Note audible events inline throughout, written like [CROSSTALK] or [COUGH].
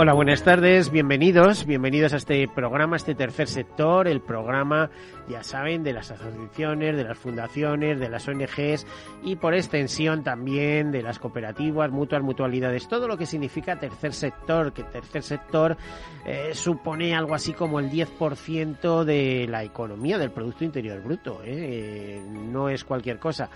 Hola, buenas tardes, bienvenidos, bienvenidos a este programa, este tercer sector, el programa, ya saben, de las asociaciones, de las fundaciones, de las ONGs y por extensión también de las cooperativas, mutuas, mutualidades, todo lo que significa tercer sector, que tercer sector eh, supone algo así como el 10% de la economía, del Producto Interior Bruto, ¿eh? no es cualquier cosa.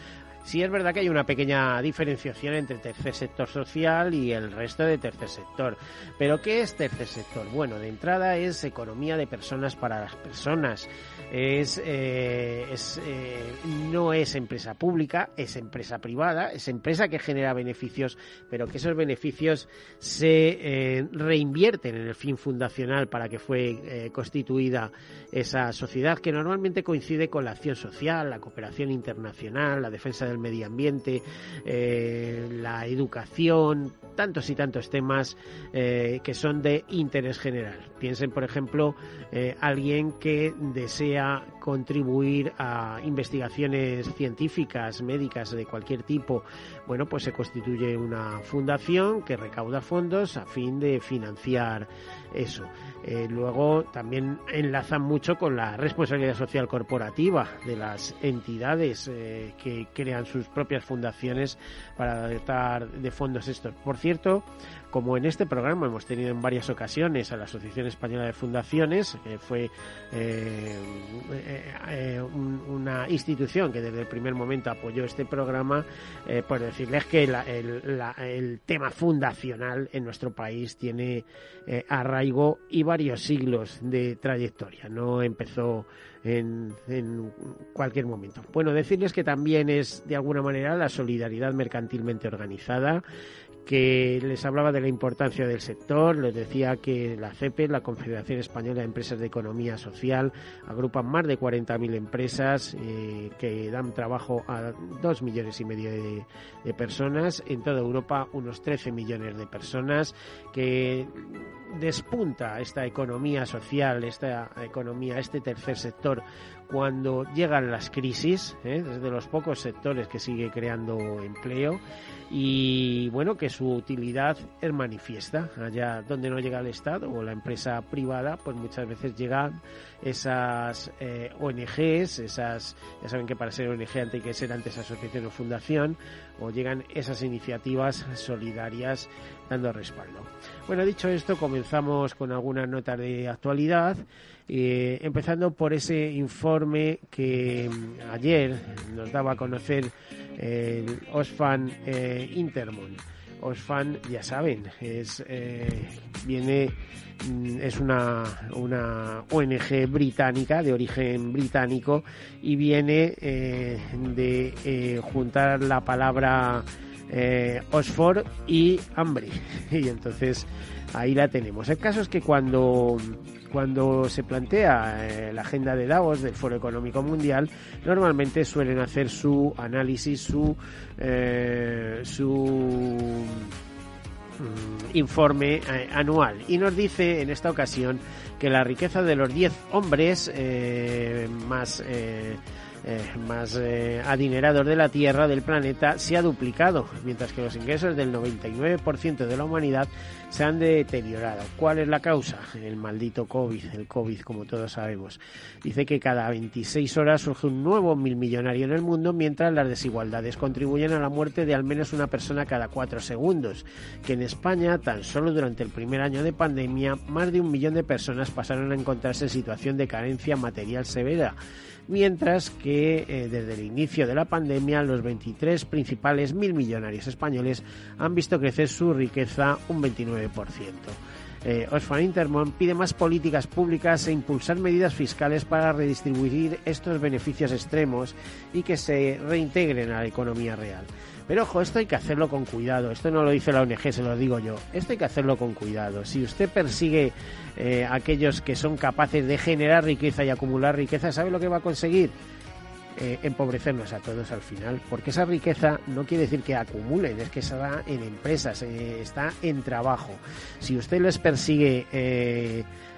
Sí es verdad que hay una pequeña diferenciación entre tercer sector social y el resto de tercer sector. Pero ¿qué es tercer sector? Bueno, de entrada es economía de personas para las personas. Es, eh, es eh, no es empresa pública, es empresa privada, es empresa que genera beneficios, pero que esos beneficios se eh, reinvierten en el fin fundacional para que fue constituida esa sociedad, que normalmente coincide con la acción social, la cooperación internacional, la defensa de el medio ambiente, eh, la educación, tantos y tantos temas eh, que son de interés general. Piensen, por ejemplo, eh, alguien que desea contribuir a investigaciones científicas, médicas de cualquier tipo. Bueno, pues se constituye una fundación que recauda fondos a fin de financiar eso. Eh, luego también enlazan mucho con la responsabilidad social corporativa de las entidades eh, que crean sus propias fundaciones para dotar de fondos estos. Por cierto, como en este programa hemos tenido en varias ocasiones a la Asociación Española de Fundaciones, que fue eh, una institución que desde el primer momento apoyó este programa, por decirles que el, tema fundacional en nuestro país tiene arraigo y varios siglos de trayectoria, no empezó en, cualquier momento. Bueno, decirles que también es de alguna manera la solidaridad mercantilmente organizada, que les hablaba de la importancia del sector, les decía que la CEPE, la Confederación Española de Empresas de Economía Social, agrupan más de 40.000 empresas eh, que dan trabajo a dos millones y medio de, de, personas, en toda Europa unos 13 millones de personas, que despunta esta economía social, esta economía, este tercer sector cuando llegan las crisis, ¿eh? desde los pocos sectores que sigue creando empleo y bueno, que su utilidad es manifiesta. Allá donde no llega el Estado o la empresa privada, pues muchas veces llegan esas eh, ONGs, esas, ya saben que para ser ONG hay que ser antes asociación o fundación, o llegan esas iniciativas solidarias dando respaldo. Bueno, dicho esto, comenzamos con algunas notas de actualidad. Eh, empezando por ese informe que mm, ayer nos daba a conocer el Osfan eh, Intermon. Osfan, ya saben, es eh, viene mm, es una, una ONG británica de origen británico y viene de juntar la palabra Oxford y hambre [LAUGHS] y entonces ahí la tenemos. El caso es que cuando cuando se plantea eh, la agenda de Davos del Foro Económico Mundial, normalmente suelen hacer su análisis, su, eh, su mm, informe eh, anual. Y nos dice en esta ocasión que la riqueza de los 10 hombres más más eh, adinerados de la Tierra, del planeta, se ha duplicado, mientras que los ingresos del 99% de la humanidad se han deteriorado. ¿Cuál es la causa? El maldito COVID, el COVID, como todos sabemos. Dice que cada 26 horas surge un nuevo mil millonario en el mundo, mientras las desigualdades contribuyen a la muerte de al menos una persona cada cuatro segundos. Que en España, tan solo durante el primer año de pandemia, más de un millón de personas pasaron a encontrarse en situación de carencia material severa mientras que eh, desde el inicio de la pandemia los 23 principales mil millonarios españoles han visto crecer su riqueza un 29%. Eh, Oxfam Intermon pide más políticas públicas e impulsar medidas fiscales para redistribuir estos beneficios extremos y que se reintegren a la economía real. Pero ojo, esto hay que hacerlo con cuidado. Esto no lo dice la ONG, se lo digo yo. Esto hay que hacerlo con cuidado. Si usted persigue eh, aquellos que son capaces de generar riqueza y acumular riqueza, ¿sabe lo que va a conseguir? eh, empobrecernos a todos al final, porque esa riqueza no quiere decir que acumulen, es que está en empresas, eh, está en trabajo. Si usted les persigue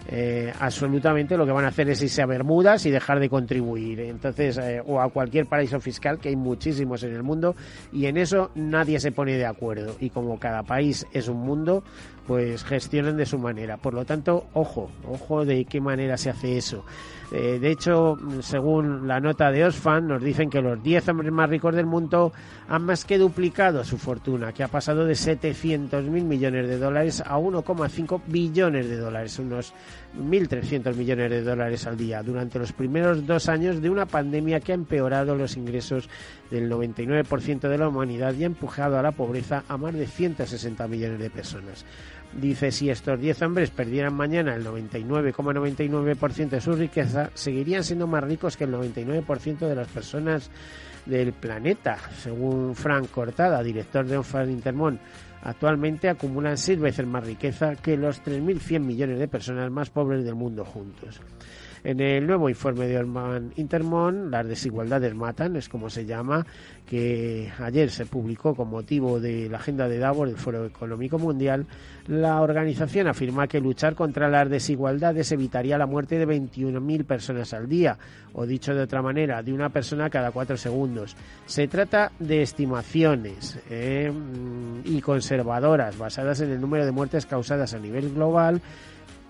eh, absolutamente lo que van a hacer es irse a Bermudas y dejar de contribuir. Entonces, eh, o a cualquier paraíso fiscal, que hay muchísimos en el mundo, y en eso nadie se pone de acuerdo. Y como cada país es un mundo, pues gestionen de su manera. Por lo tanto, ojo, ojo de qué manera se hace eso. Eh, de hecho, según la nota de Osfan, nos dicen que los 10 hombres más ricos del mundo han más que duplicado su fortuna, que ha pasado de 700 mil millones de dólares a 1,5 billones de dólares, unos 1.300 millones de dólares al día, durante los primeros dos años de una pandemia que ha empeorado los ingresos del 99% de la humanidad y ha empujado a la pobreza a más de 160 millones de personas. Dice, si estos 10 hombres perdieran mañana el 99,99% de su riqueza, seguirían siendo más ricos que el 99% de las personas del planeta, según Frank Cortada, director de Onfan Intermón. Actualmente acumulan seis veces más riqueza que los 3.100 millones de personas más pobres del mundo juntos. En el nuevo informe de Orman Intermon, las desigualdades matan, es como se llama, que ayer se publicó con motivo de la agenda de Davos del Foro Económico Mundial, la organización afirma que luchar contra las desigualdades evitaría la muerte de 21.000 personas al día, o dicho de otra manera, de una persona cada cuatro segundos. Se trata de estimaciones eh, y conservadoras basadas en el número de muertes causadas a nivel global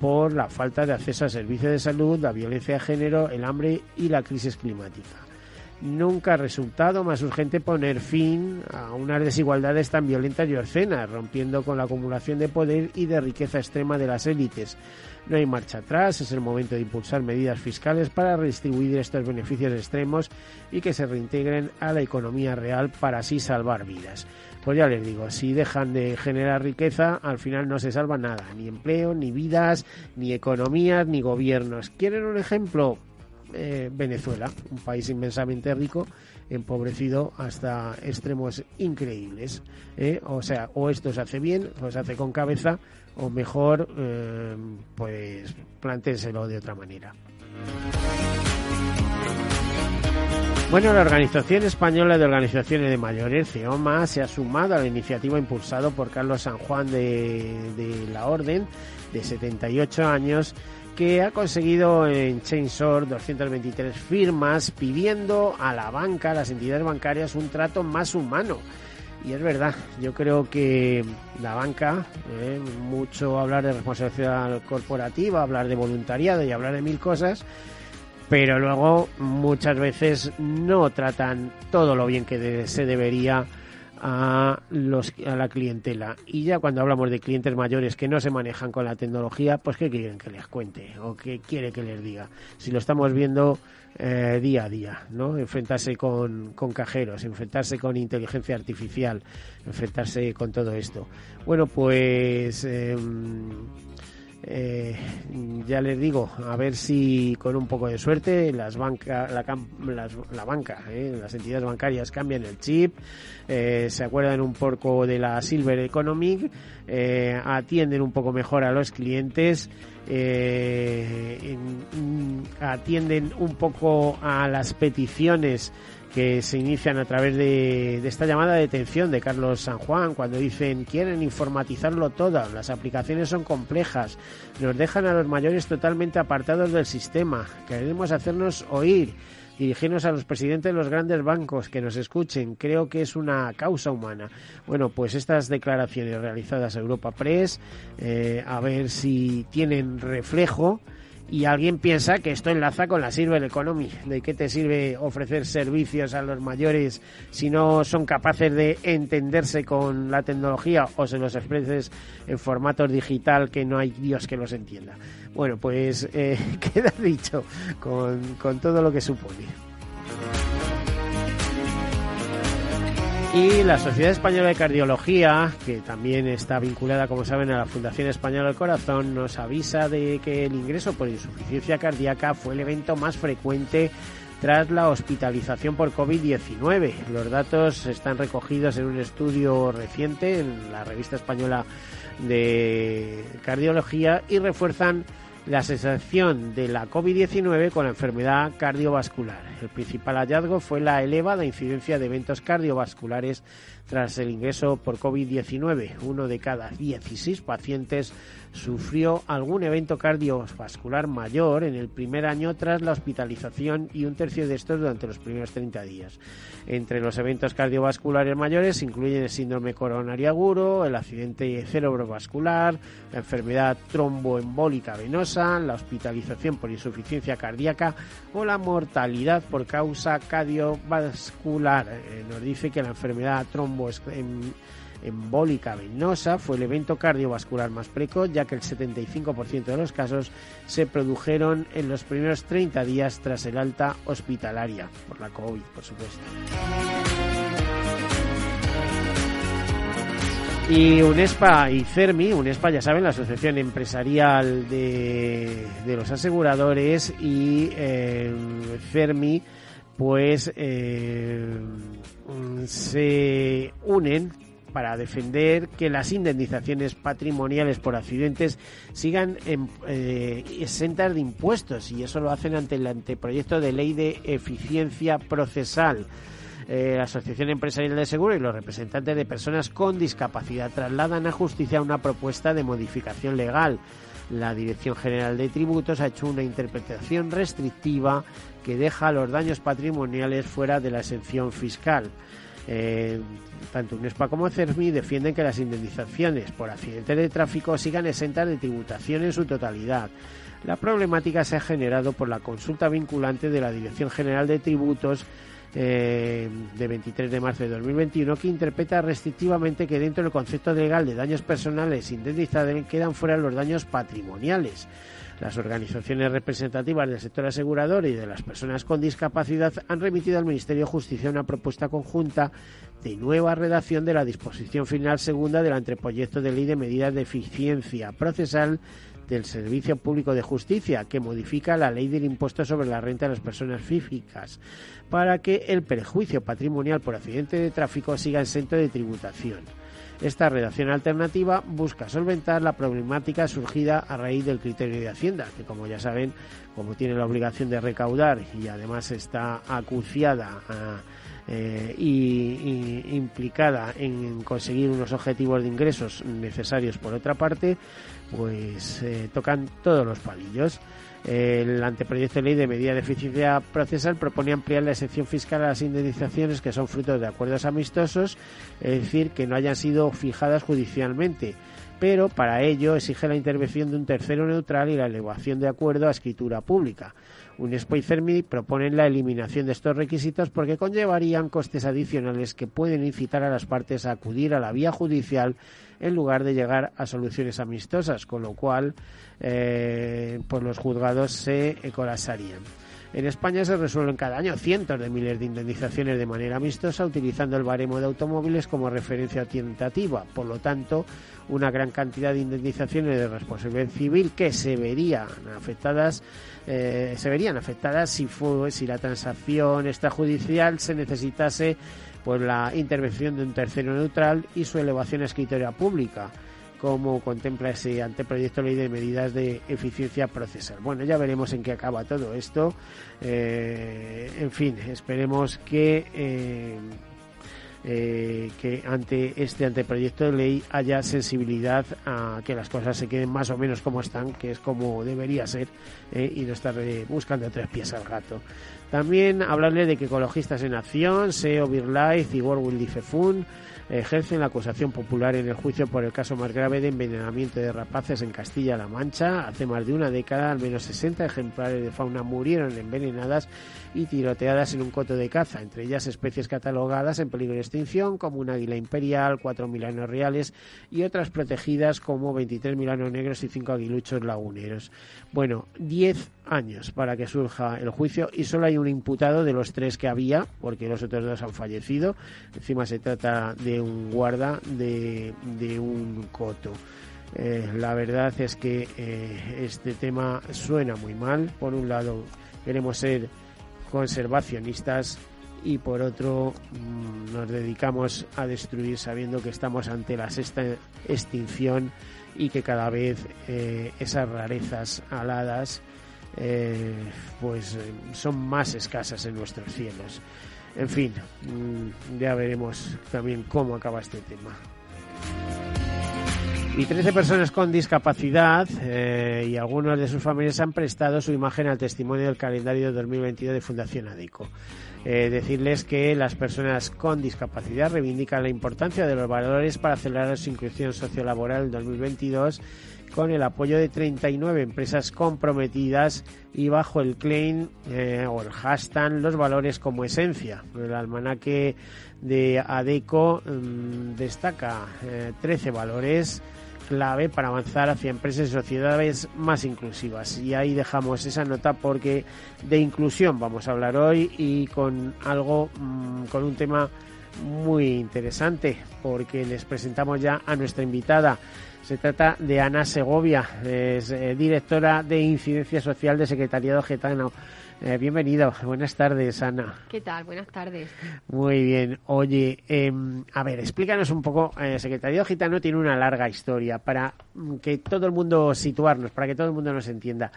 por la falta de acceso a servicios de salud, la violencia de género, el hambre y la crisis climática. Nunca ha resultado más urgente poner fin a unas desigualdades tan violentas y obscenas, rompiendo con la acumulación de poder y de riqueza extrema de las élites. No hay marcha atrás, es el momento de impulsar medidas fiscales para redistribuir estos beneficios extremos y que se reintegren a la economía real para así salvar vidas. Pues ya les digo, si dejan de generar riqueza, al final no se salva nada, ni empleo, ni vidas, ni economías, ni gobiernos. ¿Quieren un ejemplo? Eh, Venezuela, un país inmensamente rico, empobrecido hasta extremos increíbles. ¿eh? O sea, o esto se hace bien, o se hace con cabeza, o mejor, eh, pues planténselo de otra manera. Bueno, la Organización Española de Organizaciones de Mayores, CEOMA, se ha sumado a la iniciativa impulsado por Carlos San Juan de, de la Orden, de 78 años, que ha conseguido en Chainsor 223 firmas pidiendo a la banca, a las entidades bancarias, un trato más humano. Y es verdad, yo creo que la banca, eh, mucho hablar de responsabilidad corporativa, hablar de voluntariado y hablar de mil cosas, pero luego muchas veces no tratan todo lo bien que se debería a, los, a la clientela. Y ya cuando hablamos de clientes mayores que no se manejan con la tecnología, pues ¿qué quieren que les cuente? ¿O qué quiere que les diga? Si lo estamos viendo eh, día a día, ¿no? Enfrentarse con, con cajeros, enfrentarse con inteligencia artificial, enfrentarse con todo esto. Bueno, pues... Eh, eh, ya les digo, a ver si con un poco de suerte las banca, la, las, la banca, eh, las entidades bancarias cambian el chip, eh, se acuerdan un poco de la Silver Economic, atienden un poco mejor a los clientes, eh, atienden un poco a las peticiones que se inician a través de, esta llamada de atención de Carlos San Juan, cuando dicen quieren informatizarlo todo, las aplicaciones son complejas, nos dejan a los mayores totalmente apartados del sistema, queremos hacernos oír, dirigirnos a los presidentes de los grandes bancos que nos escuchen, creo que es una causa humana. Bueno, pues estas declaraciones realizadas a Europa Press, eh, a ver si tienen reflejo y alguien piensa que esto enlaza con la Silver Economy. ¿De qué te sirve ofrecer servicios a los mayores si no son capaces de entenderse con la tecnología o se los ofreces en formato digital que no hay Dios que los entienda? Bueno, pues eh, [LAUGHS] queda dicho con todo lo que supone. Y la Sociedad Española de Cardiología, que también está vinculada, como saben, a la Fundación Española del Corazón, nos avisa de que el ingreso por insuficiencia cardíaca fue el evento más frecuente tras la hospitalización por COVID-19. Los datos están recogidos en un estudio reciente en la revista española de cardiología y refuerzan la asociación de la COVID-19 con la enfermedad cardiovascular. El principal hallazgo fue la elevada incidencia de eventos cardiovasculares tras el ingreso por COVID-19. Uno de cada 16 pacientes sufrió algún evento cardiovascular mayor en el primer año tras la hospitalización y un tercio de estos durante los primeros 30 días. Entre los eventos cardiovasculares mayores incluyen el síndrome coronario agudo, el accidente cerebrovascular, la enfermedad tromboembólica venosa, la hospitalización por insuficiencia cardíaca o la mortalidad por causa cardiovascular. Eh, nos dice que la enfermedad tromboembólica venosa fue el evento cardiovascular más precoz, ya que el 75% de los casos se produjeron en los primeros 30 días tras el alta hospitalaria, por la COVID, por supuesto. Y UNESPA y CERMI, UNESPA ya saben, la Asociación Empresarial de, los Aseguradores y eh, CERMI, pues eh, se unen para defender que las indemnizaciones patrimoniales por accidentes sigan eh, exentas de impuestos y eso lo hacen ante el anteproyecto de ley de eficiencia procesal. Eh, la Asociación Empresarial de Seguro y los representantes de personas con discapacidad trasladan a justicia una propuesta de modificación legal. La Dirección General de Tributos ha hecho una interpretación restrictiva que deja los daños patrimoniales fuera de la exención fiscal. Eh, tanto UNESPA como CERMI defienden que las indemnizaciones por accidentes de tráfico sigan exentas de tributación en su totalidad. La problemática se ha generado por la consulta vinculante de la Dirección General de Tributos eh, de 23 de marzo de 2021 que interpreta restrictivamente que dentro del concepto legal de daños personales indemnizables quedan fuera los daños patrimoniales. Las organizaciones representativas del sector asegurador y de las personas con discapacidad han remitido al Ministerio de Justicia una propuesta conjunta de nueva redacción de la disposición final segunda del anteproyecto de ley de medidas de eficiencia procesal del Servicio Público de Justicia, que modifica la ley del impuesto sobre la renta de las personas físicas, para que el perjuicio patrimonial por accidente de tráfico siga exento de tributación. Esta redacción alternativa busca solventar la problemática surgida a raíz del criterio de Hacienda, que como ya saben, como tiene la obligación de recaudar y además está acuciada eh, y, implicada en conseguir unos objetivos de ingresos necesarios por otra parte, pues eh, tocan todos los palillos. El anteproyecto de ley de medida de eficiencia procesal propone ampliar la excepción fiscal a las indemnizaciones que son fruto de acuerdos amistosos, es decir, que no hayan sido fijadas judicialmente pero para ello exige la intervención de un tercero neutral y la elevación de acuerdo a escritura pública. Unespo y CERMI proponen la eliminación de estos requisitos porque conllevarían costes adicionales que pueden incitar a las partes a acudir a la vía judicial en lugar de llegar a soluciones amistosas, con lo cual eh, pues los juzgados se colapsarían. En España se resuelven cada año cientos de miles de indemnizaciones de manera amistosa utilizando el baremo de automóviles como referencia tentativa. Por lo tanto, una gran cantidad de indemnizaciones de responsabilidad civil que se verían afectadas eh, se verían afectadas si fue si la transacción extrajudicial se necesitase por la intervención de un tercero neutral y su elevación a escritoria pública, como contempla ese anteproyecto de ley de medidas de eficiencia procesal. Bueno, ya veremos en qué acaba todo esto. Eh, en fin, esperemos que eh, eh, que ante este anteproyecto de ley haya sensibilidad a que las cosas se queden más o menos como están, que es como debería ser, eh, y no estar eh, buscando tres pies al gato. También hablarle de que Ecologistas en Acción, SEO, BirdLife y World Wildlife Fund ejercen la acusación popular en el juicio por el caso más grave de envenenamiento de rapaces en Castilla-La Mancha. Hace más de una década, al menos 60 ejemplares de fauna murieron envenenadas y tiroteadas en un coto de caza, entre ellas especies catalogadas en peligro de extinción como un águila imperial, cuatro milanos reales y otras protegidas como 23 milanos negros y cinco aguiluchos laguneros. Bueno, 10 años para que surja el juicio y solo hay un imputado de los tres que había, porque los otros dos han fallecido. Encima se trata de un guarda de, un coto. Eh, la verdad es que eh, este tema suena muy mal. Por un lado, queremos ser conservacionistas y por otro mm, nos dedicamos a destruir sabiendo que estamos ante la sexta extinción y que cada vez eh, esas rarezas aladas eh, pues eh, son más escasas en nuestros cielos. En fin, mm, ya veremos también cómo acaba este tema. Y 13 personas con discapacidad y algunos de sus familias han prestado su imagen al testimonio del calendario 2022 de Fundación ADECO. Eh, decirles que las personas con discapacidad reivindican la importancia de los valores para acelerar su inclusión sociolaboral en 2022 con el apoyo de 39 empresas comprometidas y bajo el claim eh, o el hashtag los valores como esencia. El almanaque de ADECO mm, destaca 13 eh, valores clave para avanzar hacia empresas y sociedades más inclusivas. Y ahí dejamos esa nota porque de inclusión vamos a hablar hoy y con algo, mm, con un tema muy interesante porque les presentamos ya a nuestra invitada. Se trata de Ana Segovia, es eh, directora de Incidencia Social de Secretariado Getano. Eh, bienvenido, buenas tardes, Ana. ¿Qué tal? Buenas tardes. Muy bien. Oye, em, a ver, explícanos un poco. Eh, Secretariado Gitano tiene una larga historia para que todo el mundo situarnos, para que todo el mundo nos entienda.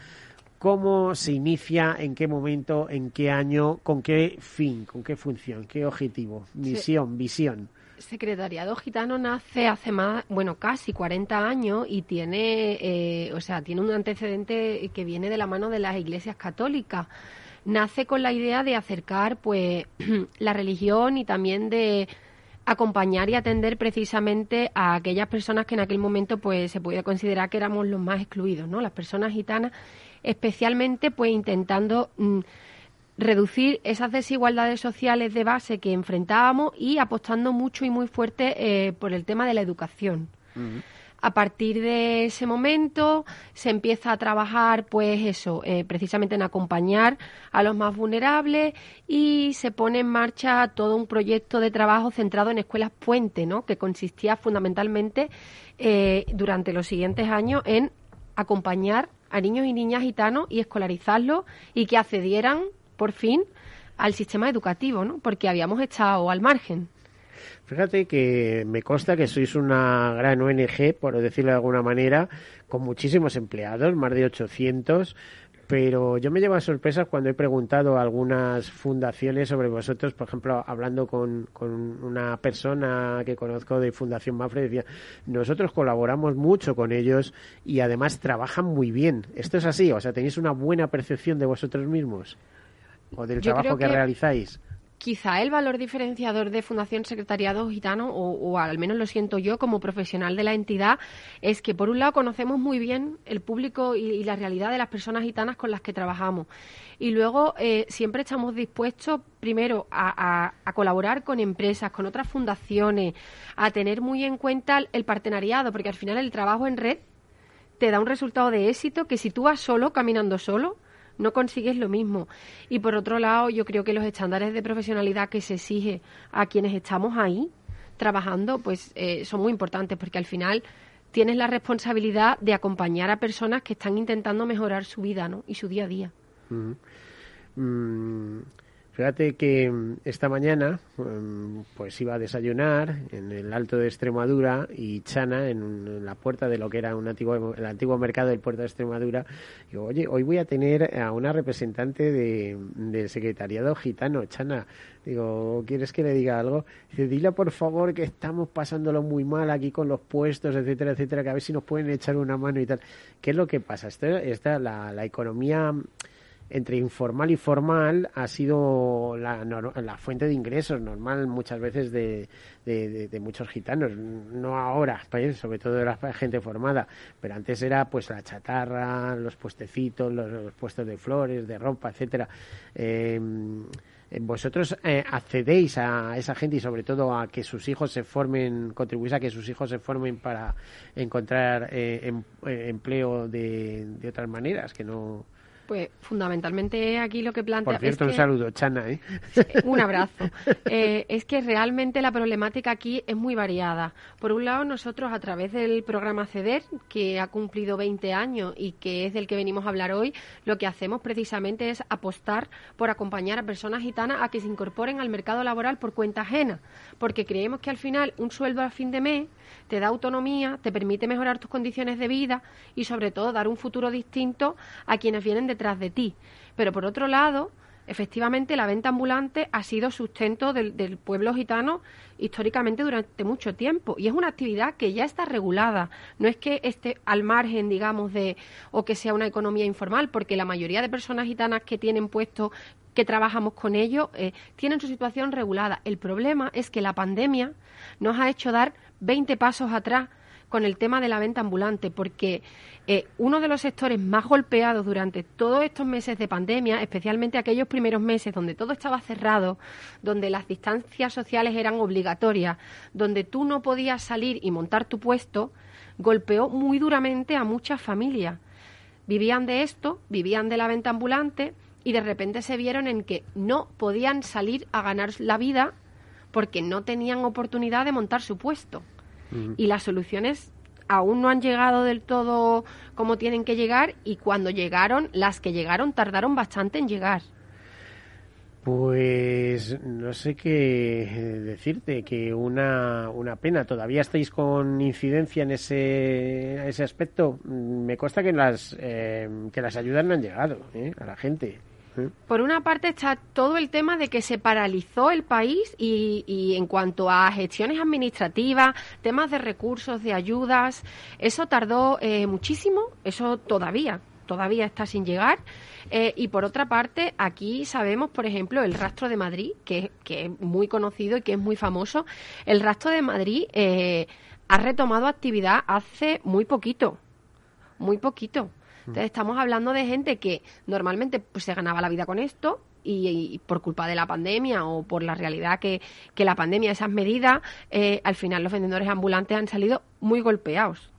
¿Cómo se inicia? ¿En qué momento? ¿En qué año? ¿Con qué fin? ¿Con qué función? ¿Qué objetivo? Misión, visión. Secretariado Gitano nace hace más, bueno, casi 40 años y tiene, eh, o sea, tiene un antecedente que viene de la mano de las iglesias católicas. Nace con la idea de acercar, pues, [CLEARS THROAT] la religión y también de acompañar y atender precisamente a aquellas personas que en aquel momento, pues, se podía considerar que éramos los más excluidos, ¿no? Las personas gitanas, especialmente, pues, intentando mm, reducir esas desigualdades sociales de base que enfrentábamos y apostando mucho y muy fuerte eh, por el tema de la educación. A partir de ese momento se empieza a trabajar, pues eso, eh, precisamente en acompañar a los más vulnerables y se pone en marcha todo un proyecto de trabajo centrado en escuelas puente, ¿no? Que consistía fundamentalmente eh, durante los siguientes años en acompañar a niños y niñas gitanos y escolarizarlos y que accedieran por fin al sistema educativo, ¿no? Porque habíamos estado al margen. Fíjate que me consta que sois una gran ONG, por decirlo de alguna manera, con muchísimos empleados, más de 800, pero yo me llevo a sorpresas cuando he preguntado a algunas fundaciones sobre vosotros, por ejemplo, hablando con, con una persona que conozco de Fundación Mafre, decía, nosotros colaboramos mucho con ellos y además trabajan muy bien. ¿Esto es así? O sea, ¿tenéis una buena percepción de vosotros mismos? O del trabajo que, realizáis? Quizá el valor diferenciador de Fundación Secretariado Gitano, o, al menos lo siento yo como profesional de la entidad, es que por un lado conocemos muy bien el público y, la realidad de las personas gitanas con las que trabajamos. Y luego eh, siempre estamos dispuestos, primero, a, colaborar con empresas, con otras fundaciones, a tener muy en cuenta el partenariado, porque al final el trabajo en red te da un resultado de éxito que si tú vas solo, caminando solo, no consigues lo mismo. Y por otro lado, yo creo que los estándares de profesionalidad que se exige a quienes estamos ahí trabajando, pues eh, son muy importantes porque al final tienes la responsabilidad de acompañar a personas que están intentando mejorar su vida ¿no? y su día a día. Fíjate que mm, esta mañana mm, pues iba a desayunar en el Alto de Extremadura y Chana, en, la puerta de lo que era un antiguo, el antiguo mercado del puerto de Extremadura. Digo, oye, hoy voy a tener a una representante de, del secretariado gitano, Chana. Digo, ¿quieres que le diga algo? Dice, dile por favor que estamos pasándolo muy mal aquí con los puestos, etcétera, etcétera, que a ver si nos pueden echar una mano y tal. ¿Qué es lo que pasa? Esta, la, la economía entre informal y formal ha sido la, la fuente de ingresos normal muchas veces de, de, muchos gitanos, no ahora, sobre todo de la gente formada, pero antes era pues la chatarra, los puestecitos, los, puestos de flores, de ropa, etcétera. Em, vosotros eh, accedéis a esa gente y sobre todo a que sus hijos se formen, contribuís a que sus hijos se formen para encontrar eh, em, eh, empleo de, de otras maneras que no Pues fundamentalmente aquí lo que plantea. Por cierto, un saludo, Chana. ¿eh? Un abrazo. Eh, es que realmente la problemática aquí es muy variada. Por un lado, nosotros a través del programa CEDER, que ha cumplido 20 años y que es del que venimos a hablar hoy, lo que hacemos precisamente es apostar por acompañar a personas gitanas a que se incorporen al mercado laboral por cuenta ajena, porque creemos que al final un sueldo a fin de mes te da autonomía, te permite mejorar tus condiciones de vida y sobre todo dar un futuro distinto a quienes vienen detrás de ti. Pero por otro lado, efectivamente la venta ambulante ha sido sustento del, pueblo gitano históricamente durante mucho tiempo. Y es una actividad que ya está regulada. No es que esté al margen digamos de o que sea una economía informal porque la mayoría de personas gitanas que tienen puestos que trabajamos con ellos eh, tienen su situación regulada. El problema es que la pandemia nos ha hecho dar 20 pasos atrás con el tema de la venta ambulante, porque eh, uno de los sectores más golpeados durante todos estos meses de pandemia, especialmente aquellos primeros meses donde todo estaba cerrado, donde las distancias sociales eran obligatorias, donde tú no podías salir y montar tu puesto, golpeó muy duramente a muchas familias. Vivían de esto, vivían de la venta ambulante y de repente se vieron en que no podían salir a ganar la vida porque no tenían oportunidad de montar su puesto. Y las soluciones aún no han llegado del todo como tienen que llegar y cuando llegaron, las que llegaron tardaron bastante en llegar. Pues no sé qué decirte, que una, una pena. ¿Todavía estáis con incidencia en ese, ese aspecto? Me consta que las, eh, que las ayudas no han llegado ¿eh? a la gente. Por una parte está todo el tema de que se paralizó el país y, en cuanto a gestiones administrativas, temas de recursos, de ayudas, eso tardó eh, muchísimo, eso todavía, todavía está sin llegar. Eh, y por otra parte, aquí sabemos, por ejemplo, el rastro de Madrid, que, es muy conocido y que es muy famoso. El rastro de Madrid eh, ha retomado actividad hace muy poquito, muy poquito. Entonces estamos hablando de gente que normalmente pues, se ganaba la vida con esto y, por culpa de la pandemia o por la realidad que, que la pandemia, esas medidas, eh, al final los vendedores ambulantes han salido muy golpeados.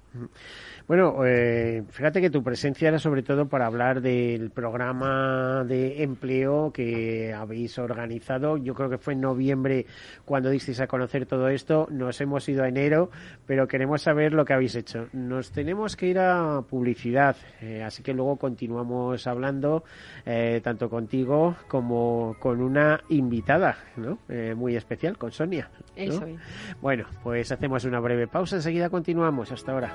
Bueno, eh, fíjate que tu presencia era sobre todo para hablar del programa de empleo que habéis organizado. Yo creo que fue en noviembre cuando disteis a conocer todo esto. Nos hemos ido a enero, pero queremos saber lo que habéis hecho. Nos tenemos que ir a publicidad, eh, así que luego continuamos hablando eh, tanto contigo como con una invitada, ¿no? muy especial, con Sonia. Eso Bueno, pues hacemos una breve pausa. Enseguida continuamos. Hasta ahora.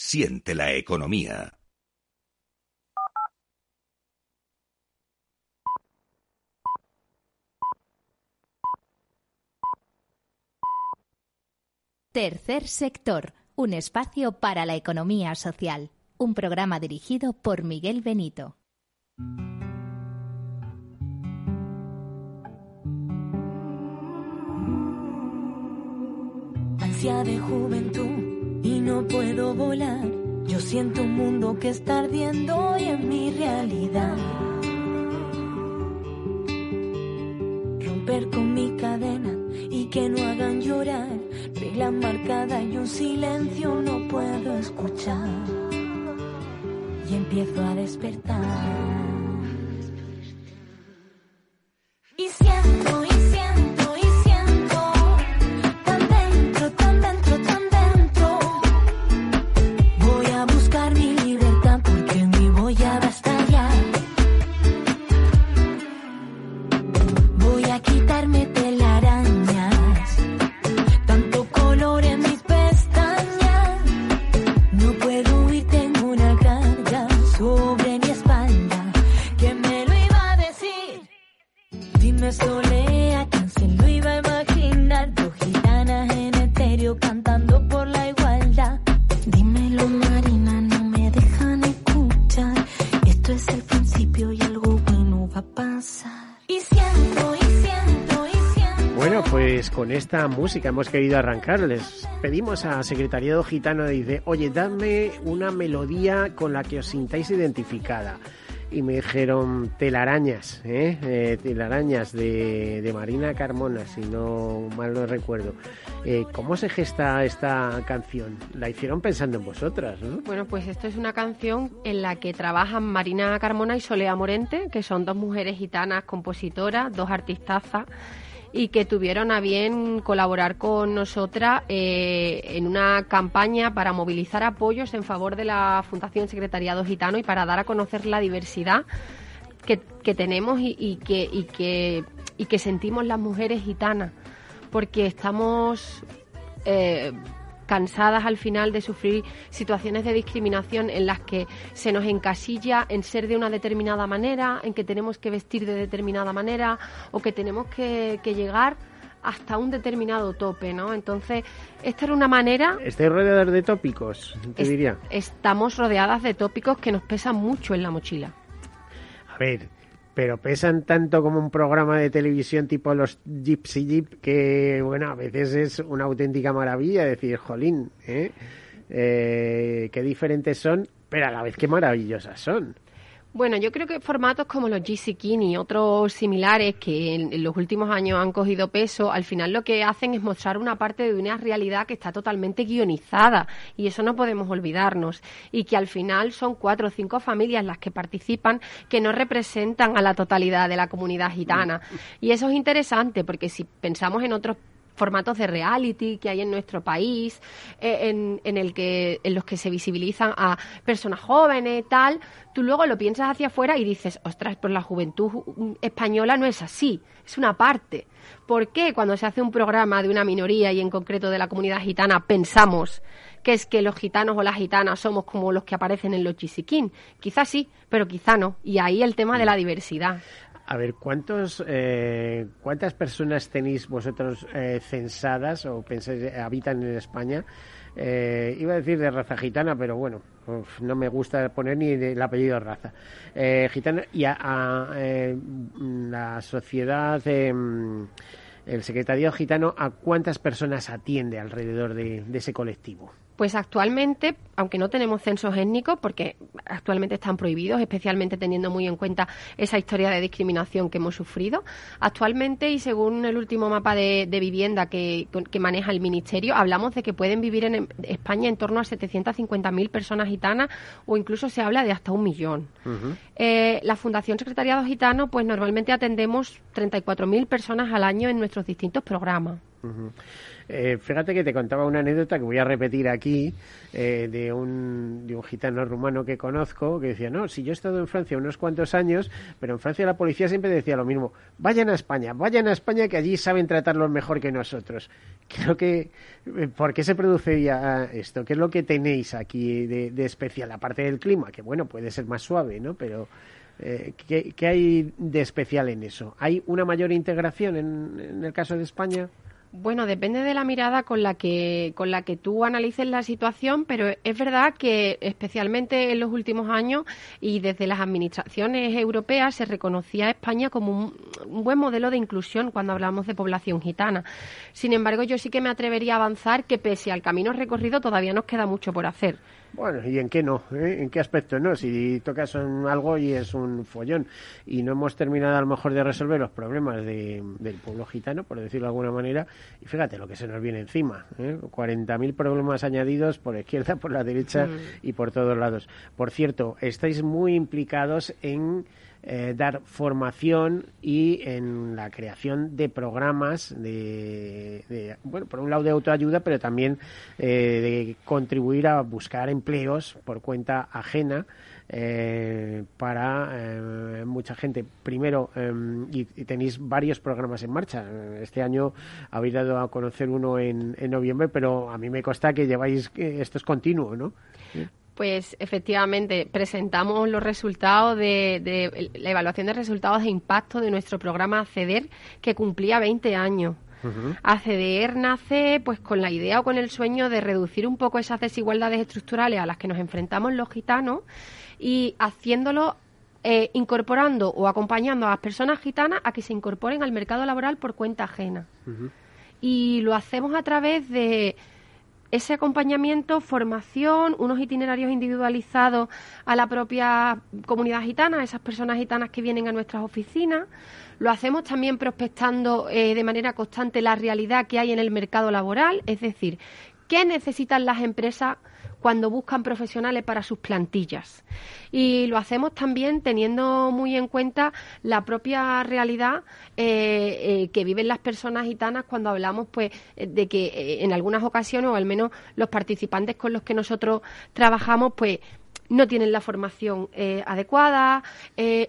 Siente la economía. Tercer sector, un espacio para la economía social. Un programa dirigido por Miguel Benito. Ansia de juventud y no puedo volar. Yo siento un mundo que está ardiendo y en mi realidad. Romper con mi cadena y que no hagan llorar. Regla marcada y un silencio no puedo escuchar. Y empiezo a despertar. Esta música hemos querido arrancar. Les pedimos a Secretariado Gitano, dice, oye, dadme una melodía con la que os sintáis identificada. Y me dijeron telarañas, ¿eh? Eh, telarañas de, de Marina Carmona, si no mal no recuerdo. Eh, ¿Cómo se gesta esta canción? La hicieron pensando en vosotras, ¿no? Bueno, pues esto es una canción en la que trabajan Marina Carmona y Solea Morente, que son dos mujeres gitanas compositoras, dos artistazas, y que tuvieron a bien colaborar con nosotras eh, en una campaña para movilizar apoyos en favor de la Fundación Secretariado Gitano y para dar a conocer la diversidad que, que tenemos y, que, y, que, y que sentimos las mujeres gitanas, porque estamos eh, cansadas al final de sufrir situaciones de discriminación en las que se nos encasilla en ser de una determinada manera, en que tenemos que vestir de determinada manera o que tenemos que, que llegar hasta un determinado tope, ¿no? Entonces, esta era una manera... Estáis rodeados de tópicos, te es- diría. Estamos rodeadas de tópicos que nos pesan mucho en la mochila. A ver, pero pesan tanto como un programa de televisión tipo los Gypsy Jeep que, bueno, a veces es una auténtica maravilla decir, jolín, ¿eh? Eh, qué diferentes son, pero a la vez qué maravillosas son. Bueno, yo creo que formatos como los GC King y otros similares que en, en los últimos años han cogido peso, al final lo que hacen es mostrar una parte de una realidad que está totalmente guionizada y eso no podemos olvidarnos. Y que al final son cuatro o cinco familias las que participan que no representan a la totalidad de la comunidad gitana. Y eso es interesante porque si pensamos en otros formatos de reality que hay en nuestro país, eh, en, en el que, en los que se visibilizan a personas jóvenes, tal, tú luego lo piensas hacia afuera y dices, ostras, pues la juventud mm, española no es así, es una parte. ¿Por qué cuando se hace un programa de una minoría y en concreto de la comunidad gitana pensamos que es que los gitanos o las gitanas somos como los que aparecen en los chisiquín? Quizás sí, pero quizá no. Y ahí el tema de la diversidad. A ver, ¿cuántos, eh, ¿cuántas personas tenéis vosotros eh, censadas o pensáis eh, habitan en España? Eh, iba a decir de raza gitana, pero bueno, no me gusta poner ni el apellido raza. Eh, gitana y a, a, eh, la sociedad, eh, el secretariado gitano, ¿a cuántas personas atiende alrededor de, de ese colectivo? Pues actualmente, aunque no tenemos censos étnicos, porque actualmente están prohibidos, especialmente teniendo muy en cuenta esa historia de discriminación que hemos sufrido, actualmente y según el último mapa de, de vivienda que, que, maneja el Ministerio, hablamos de que pueden vivir en España en torno a 750.000 personas gitanas o incluso se habla de hasta un millón. Uh -huh. eh, la Fundación Secretariado Gitano, pues normalmente atendemos 34.000 personas al año en nuestros distintos programas. Eh, fíjate que te contaba una anécdota que voy a repetir aquí eh, de, un, de un gitano rumano que conozco que decía, no, si yo he estado en Francia unos cuantos años, pero en Francia la policía siempre decía lo mismo, vayan a España, vayan a España que allí saben tratarlos mejor que nosotros. Creo que, eh, ¿por qué se produciría esto? ¿Qué es lo que tenéis aquí de, de especial? Aparte del clima, que bueno, puede ser más suave, ¿no? Pero... Eh, ¿qué, qué hay de especial en eso? ¿Hay una mayor integración en, en el caso de España? Bueno, depende de la mirada con la que con la que tú analices la situación, pero es verdad que especialmente en los últimos años y desde las administraciones europeas se reconocía a España como un, un buen modelo de inclusión cuando hablamos de población gitana. Sin embargo, yo sí que me atrevería a avanzar que pese al camino recorrido todavía nos queda mucho por hacer. Bueno, ¿y en qué no? eh? ¿En qué aspecto no? Si tocas en algo y es un follón y no hemos terminado a lo mejor de resolver los problemas de- del pueblo gitano, por decirlo de alguna manera, y fíjate lo que se nos viene encima, ¿eh? 40.000 problemas añadidos por la izquierda, por la derecha Mm. y por todos lados. Por cierto, estáis muy implicados en eh, dar formación y en la creación de programas de, de, bueno, por un lado de autoayuda, pero también eh, de contribuir a buscar empleos por cuenta ajena eh, para eh, mucha gente. Primero, eh, y, tenéis varios programas en marcha. Este año habéis dado a conocer uno en, en noviembre, pero a mí me consta que lleváis, que esto es continuo, ¿no? Pues efectivamente presentamos los resultados de, de la evaluación de resultados de impacto de nuestro programa ACEDER que cumplía 20 años. ACDR nace pues con la idea o con el sueño de reducir un poco esas desigualdades estructurales a las que nos enfrentamos los gitanos y haciéndolo eh, incorporando o acompañando a las personas gitanas a que se incorporen al mercado laboral por cuenta ajena. Y lo hacemos a través de ese acompañamiento, formación, unos itinerarios individualizados a la propia comunidad gitana, a esas personas gitanas que vienen a nuestras oficinas. Lo hacemos también prospectando eh, de manera constante la realidad que hay en el mercado laboral, es decir, qué necesitan las empresas cuando buscan profesionales para sus plantillas. Y lo hacemos también teniendo muy en cuenta la propia realidad eh, eh, que viven las personas gitanas cuando hablamos pues de que eh, en algunas ocasiones, o al menos los participantes con los que nosotros trabajamos, pues no tienen la formación eh, adecuada,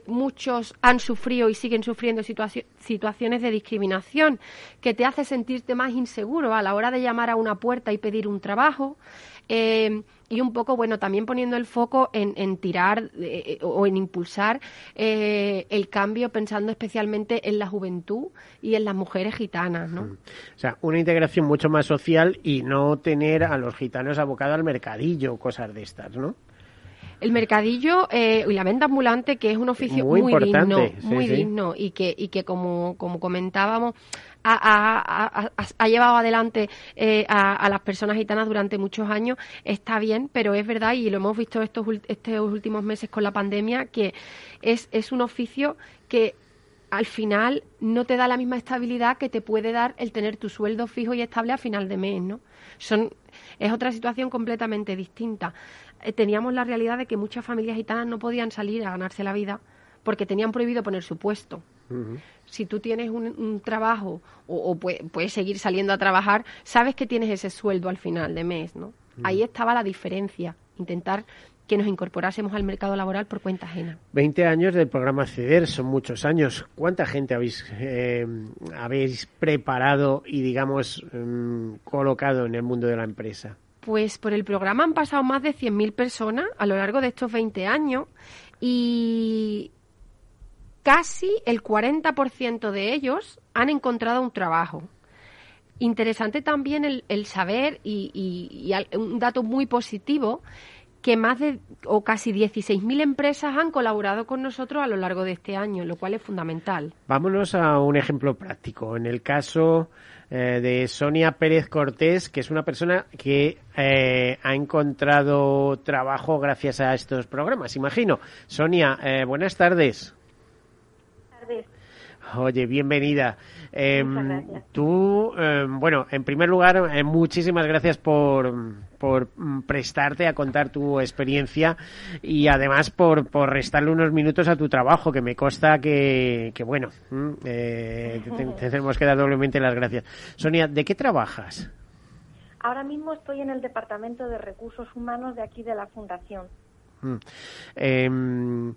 muchos han sufrido y siguen sufriendo situaci- situaciones de discriminación que te hace sentirte más inseguro a la hora de llamar a una puerta y pedir un trabajo. Eh, y un poco, bueno, también poniendo el foco en, en tirar eh, o en impulsar eh, el cambio pensando especialmente en la juventud y en las mujeres gitanas, ¿no? O sea, una integración mucho más social y no tener a los gitanos abocados al mercadillo, cosas de estas, ¿no? El mercadillo eh, y la venta ambulante, que es un oficio Muy digno, sí, muy sí. digno y que, y que como, como comentábamos, ha, ha- ha- ha- ha llevado adelante eh, a, a las personas gitanas durante muchos años, está bien, pero es verdad, y lo hemos visto estos, estos últimos meses con la pandemia, que es, es un oficio que al final no te da la misma estabilidad que te puede dar el tener tu sueldo fijo y estable a final de mes, ¿no? Son, es otra situación completamente distinta. Eh, teníamos la realidad de que muchas familias gitanas no podían salir a ganarse la vida porque tenían prohibido poner su puesto. Si tú tienes un, un trabajo o, o pue- puedes seguir saliendo a trabajar, sabes que tienes ese sueldo al final de mes, ¿no? Ahí estaba la diferencia, intentar que nos incorporásemos al mercado laboral por cuenta ajena. 20 años del programa CEDER, son muchos años. ¿Cuánta gente habéis, eh, habéis preparado y, digamos, mm, colocado en el mundo de la empresa? Pues por el programa han pasado más de 100.000 personas a lo largo de estos 20 años y casi el 40% de ellos han encontrado un trabajo. Interesante también el, saber y, y- un dato muy positivo que más de o casi 16.000 empresas han colaborado con nosotros a lo largo de este año, lo cual es fundamental. Vámonos a un ejemplo práctico. En el caso eh, de Sonia Pérez Cortés, que es una persona que eh, ha encontrado trabajo gracias a estos programas, imagino. Sonia, eh, buenas tardes. Oye, bienvenida. Muchas gracias. Tú, eh, bueno, en primer lugar, eh, muchísimas gracias por, por mm, prestarte a contar tu experiencia y además por, por restarle unos minutos a tu trabajo, que me consta que, que bueno, mm, eh, te, te tenemos que dar doblemente las gracias. Sonia, ¿de qué trabajas? Ahora mismo estoy en el Departamento de Recursos Humanos de aquí de la Fundación. Mm. Em,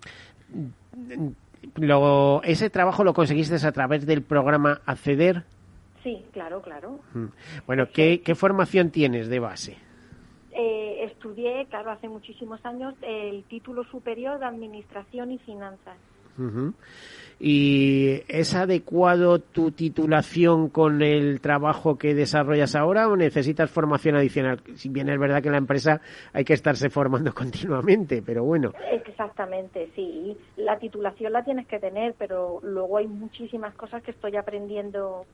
lo- ¿Ese trabajo lo conseguiste a través del programa Acceder? Sí, claro, claro. Mm. Bueno, ¿qué, qué formación tienes de base? Eh, estudié, claro, hace muchísimos años el título superior de Administración y Finanzas. Ujú. ¿Y es adecuado tu titulación con el trabajo que desarrollas ahora o necesitas formación adicional? Si bien es verdad que en la empresa hay que estarse formando [LAUGHS] continuamente, pero bueno. Exactamente, sí. La titulación la tienes que tener, pero luego hay muchísimas cosas que estoy aprendiendo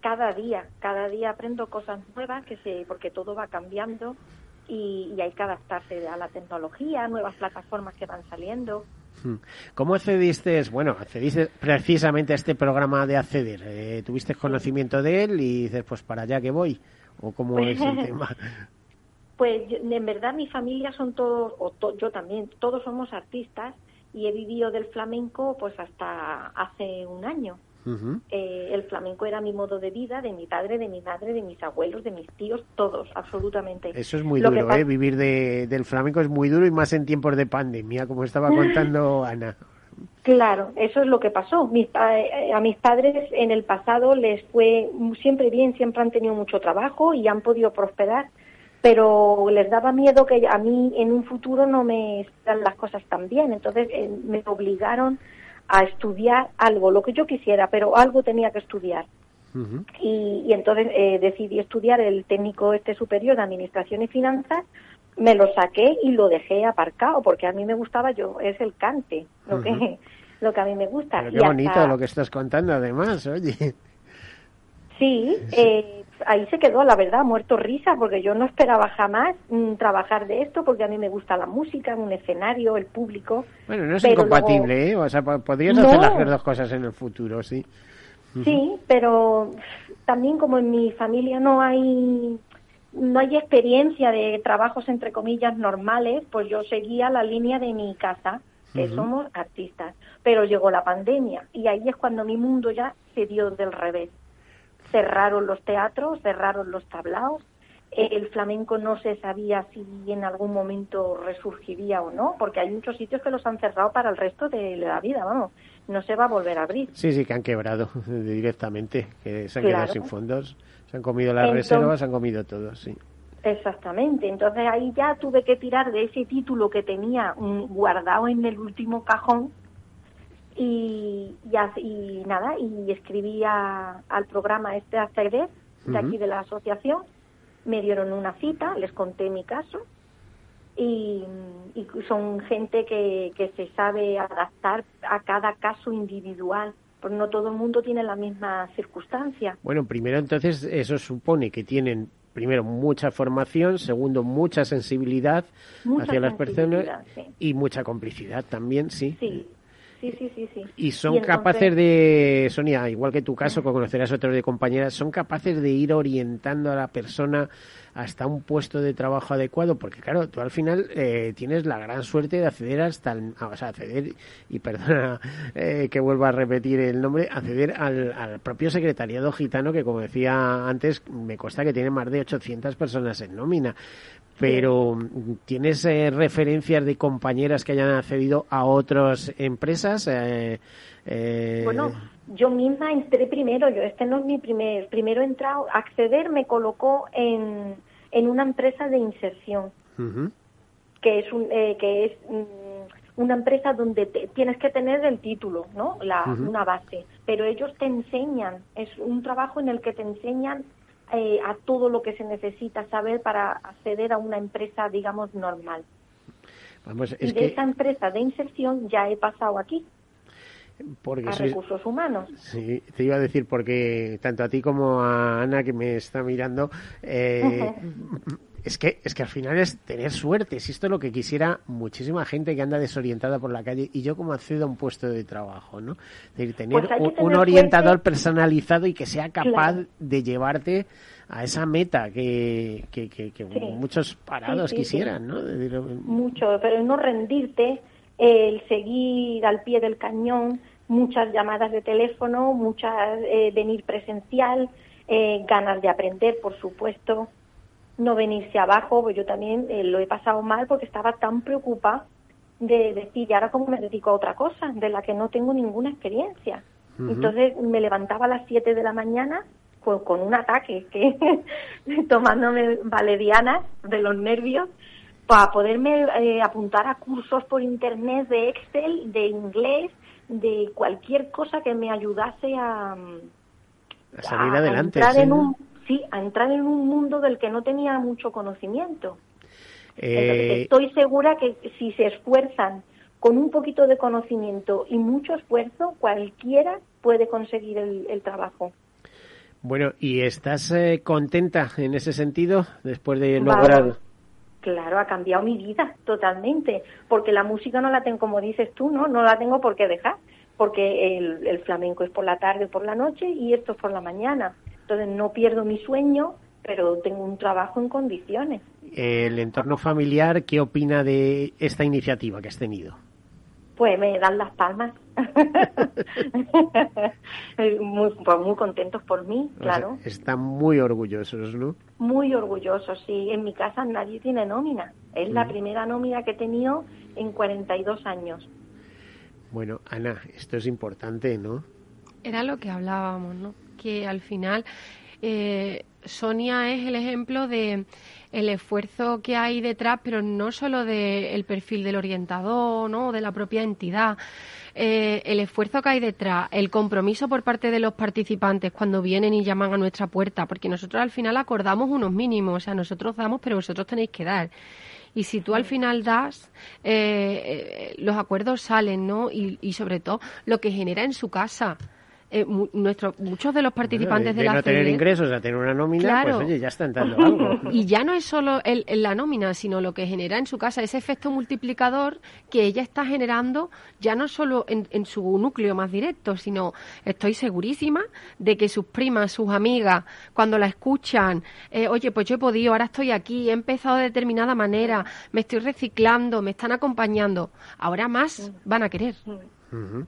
cada día. Cada día aprendo cosas nuevas, que se, porque todo va cambiando y, y hay que adaptarse a la tecnología, nuevas plataformas que van saliendo. Mm. ¿Cómo accediste? Bueno, accediste precisamente a este programa de acceder. Eh, ¿Tuviste conocimiento de él y dices, pues para allá que voy? ¿O cómo es el [LAUGHS] tema? Pues en verdad mi familia son todos, o to- yo también, todos somos artistas y he vivido del flamenco pues hasta hace un año. Eh, el flamenco era mi modo de vida, de mi padre, de mi madre, de mis abuelos, de mis tíos, todos, absolutamente. Eso es muy Lo duro, ¿eh? Vivir de, del flamenco es muy duro y más en tiempos de pandemia, como estaba contando [LAUGHS] Ana. Claro, eso es lo que pasó. Mis eh, a mis padres en el pasado les fue siempre bien, siempre han tenido mucho trabajo y han podido prosperar, pero les daba miedo que a mí en un futuro no me salgan las cosas tan bien. Entonces eh, me obligaron a estudiar algo, lo que yo quisiera, pero algo tenía que estudiar. Y, y entonces eh, decidí estudiar el técnico este superior de administración y finanzas me lo saqué y lo dejé aparcado porque a mí me gustaba yo es el cante lo que [LAUGHS] lo que a mí me gusta Pero Y qué hasta- bonito lo que estás contando, además, oye. sí eh, ahí se quedó la verdad muerto risa porque yo no esperaba jamás mm, trabajar de esto porque a mí me gusta la música un escenario el público Bueno, no es incompatible, ¿eh? O sea, po- podrías No. hacer las dos cosas en el futuro, sí. Sí, pero también como en mi familia no hay no hay experiencia de trabajos entre comillas normales, pues yo seguía la línea de mi casa, que somos artistas. Pero llegó la pandemia y ahí es cuando mi mundo ya se dio del revés. Cerraron los teatros, cerraron los tablaos, eh, el flamenco no se sabía si en algún momento resurgiría o no, porque hay muchos sitios que los han cerrado para el resto de la vida, vamos, no se va a volver a abrir. Sí, sí, que han quebrado [LAUGHS] directamente, que se han Claro. quedado sin fondos, se han comido las Entonces- reservas, se han comido todo, sí. Exactamente, entonces ahí ya tuve que tirar de ese título que tenía guardado en el último cajón y, y, y nada, y escribí a- al programa este acceder de aquí de la asociación, me dieron una cita, les conté mi caso y, y son gente que, que se sabe adaptar a cada caso individual, pues no todo el mundo tiene la misma circunstancia. Bueno, primero entonces eso supone que tienen primero mucha formación, segundo mucha sensibilidad Mucha hacia las personas sí. y mucha complicidad también, sí. Sí, sí, sí, sí. sí. Y son entonces- capaces de, Sonia, igual que tu caso, que conocerás otros de compañeras, son capaces de ir orientando a la persona hasta un puesto de trabajo adecuado, porque claro, tú al final eh, tienes la gran suerte de acceder hasta, el, o sea, acceder, y perdona [LAUGHS] eh, que vuelva a repetir el nombre, acceder al, al propio secretariado gitano, que como decía antes, me consta que tiene más de 800 personas en nómina. Pero, ¿tienes eh, referencias de compañeras que hayan accedido a otras empresas? Eh, eh, Bueno, yo misma entré primero, yo este no es mi primer, primero he entrado, acceder me colocó en, en una empresa de inserción, ujú. que es un, eh, que es mm, una empresa donde te- tienes que tener el título, ¿no? La, una base, pero ellos te enseñan, es un trabajo en el que te enseñan eh, a todo lo que se necesita saber para acceder a una empresa, digamos, normal. Vamos, y de que esa empresa de inserción ya he pasado aquí, porque a sois- recursos humanos. Sí, te iba a decir porque tanto a ti como a Ana que me está mirando, eh, [LAUGHS] es que es que al final es tener suerte. Si esto es lo que quisiera muchísima gente que anda desorientada por la calle y yo como accedo a un puesto de trabajo, ¿no? Es decir, tener Pues un, tener un orientador suerte. personalizado y que sea capaz Claro. de llevarte a esa meta que, que, que, que Sí. muchos parados Sí, sí, quisieran, ¿no? Decir, mucho, pero no rendirte, el seguir al pie del cañón, muchas llamadas de teléfono, muchas eh, venir presencial, eh, ganas de aprender, por supuesto, no venirse abajo, pues yo también eh, lo he pasado mal porque estaba tan preocupada de decir, ¿y ahora cómo me dedico a otra cosa de la que no tengo ninguna experiencia? Entonces me levantaba a las 7 de la mañana pues, con un ataque, que [LAUGHS] tomándome valerianas de los nervios para poderme eh, apuntar a cursos por internet de Excel, de inglés, de cualquier cosa que me ayudase a, a salir a adelante. entrar sí, en un sí, a entrar en un mundo del que no tenía mucho conocimiento. Entonces, Eh, estoy segura que si se esfuerzan con un poquito de conocimiento y mucho esfuerzo, cualquiera puede conseguir el, el trabajo. bueno, ¿y estás eh, contenta en ese sentido después de lograr? Claro, ha cambiado mi vida totalmente, porque la música no la tengo, como dices tú, no, no la tengo por qué dejar, porque el, el flamenco es por la tarde o por la noche y esto es por la mañana. Entonces no pierdo mi sueño, pero tengo un trabajo en condiciones. El entorno familiar, ¿qué opina de esta iniciativa que has tenido? Pues me dan las palmas. [LAUGHS] muy, pues muy contentos por mí, O sea, claro. están muy orgullosos, ¿no? Muy orgullosos, sí. En mi casa nadie tiene nómina. Es la Mm. primera nómina que he tenido en 42 años. Bueno, Ana, esto es importante, ¿no? Era lo que hablábamos, ¿no? Que al final eh, Sonia es el ejemplo de el esfuerzo que hay detrás, pero no solo del perfil del orientador, ¿no? De la propia entidad. Eh, el esfuerzo que hay detrás, el compromiso por parte de los participantes cuando vienen y llaman a nuestra puerta, porque nosotros al final acordamos unos mínimos, o sea, nosotros damos, pero vosotros tenéis que dar. Y si tú al final das, eh, eh, los acuerdos salen, ¿no? Y, y sobre todo lo que genera en su casa. Eh, mu- nuestro- muchos de los participantes de, de, la no tener ingresos a tener una nómina, Claro. pues oye, ya está entrando [LAUGHS] algo. y ya no es solo el, el- la nómina, sino lo que genera en su casa, ese efecto multiplicador que ella está generando ya no solo en, en su núcleo más directo, sino estoy segurísima de que sus primas, sus amigas, cuando la escuchan, eh, oye, pues yo he podido, ahora estoy aquí, he empezado de determinada manera, me estoy reciclando, me están acompañando, ahora más van a querer. Ujú.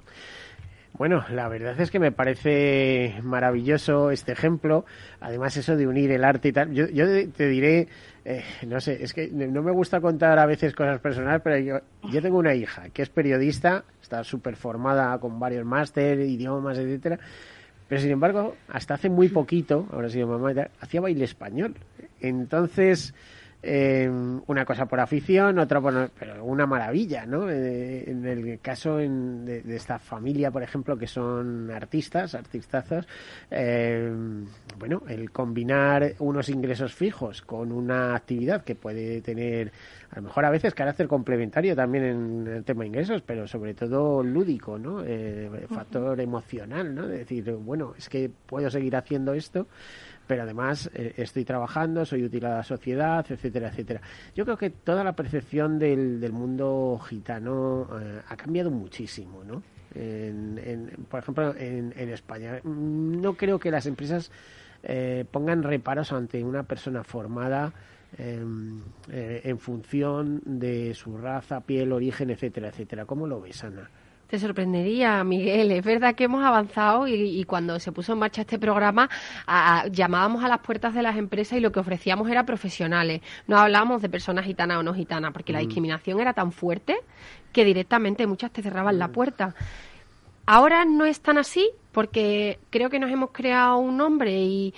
Bueno, la verdad es que me parece maravilloso este ejemplo. Además, eso de unir el arte y tal. Yo, yo te diré, eh, no sé, es que no me gusta contar a veces cosas personales, pero yo, yo tengo una hija que es periodista, está súper formada con varios máster, idiomas, etcétera. Pero sin embargo, hasta hace muy poquito, ahora sido mamá, hacía baile español. Entonces, eh, una cosa por afición, otra por... Pero una maravilla, ¿no? Eh, en el caso en- de, de esta familia, por ejemplo, que son artistas, artistazos, eh, bueno, el combinar unos ingresos fijos con una actividad que puede tener, a lo mejor a veces carácter complementario también en el tema de ingresos, pero sobre todo lúdico, ¿no? Eh, factor emocional, ¿no? De decir, bueno, es que puedo seguir haciendo esto pero además eh, estoy trabajando, soy útil a la sociedad, etcétera, etcétera. Yo creo que toda la percepción del, del mundo gitano eh, ha cambiado muchísimo, ¿no? En, por ejemplo, en, en España. Mm, No creo que las empresas eh, pongan reparos ante una persona formada eh, eh, en función de su raza, piel, origen, etcétera, etcétera. ¿Cómo lo ves, Ana? Te sorprendería, Miguel. Es verdad que hemos avanzado y, y cuando se puso en marcha este programa a- a- llamábamos a las puertas de las empresas y lo que ofrecíamos era profesionales. No hablábamos de personas gitanas o no gitanas, porque la Mm. discriminación era tan fuerte que directamente muchas te cerraban la puerta. Ahora no es tan así porque creo que nos hemos creado un nombre y,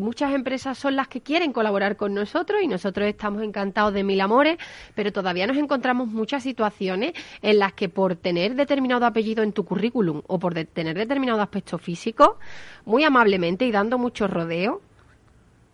muchas empresas son las que quieren colaborar con nosotros y nosotros estamos encantados de mil amores, pero todavía nos encontramos muchas situaciones en las que por tener determinado apellido en tu currículum o por tener determinado aspecto físico, muy amablemente y dando mucho rodeo,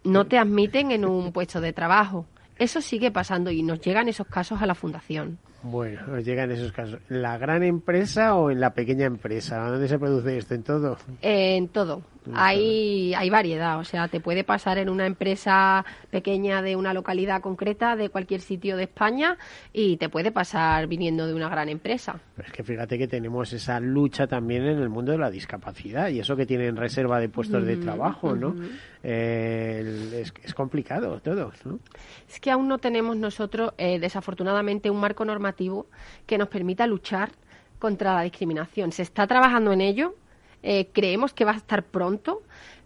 no te admiten en un puesto de trabajo. Eso sigue pasando y nos llegan esos casos a la fundación. Bueno, os llegan esos casos. ¿La gran empresa o en la pequeña empresa? ¿Dónde se produce esto? ¿En todo? Eh, en todo. Hay, hay variedad, o sea, te puede pasar en una empresa pequeña de una localidad concreta, de cualquier sitio de España, y te puede pasar viniendo de una gran empresa. Pero es que fíjate que tenemos esa lucha también en el mundo de la discapacidad y eso que tienen reserva de puestos de Mm, trabajo, ¿no? Eh, es complicado todo, ¿no? Es que aún no tenemos nosotros, eh, desafortunadamente, un marco normativo que nos permita luchar contra la discriminación. Se está trabajando en ello, eh, creemos que va a estar pronto,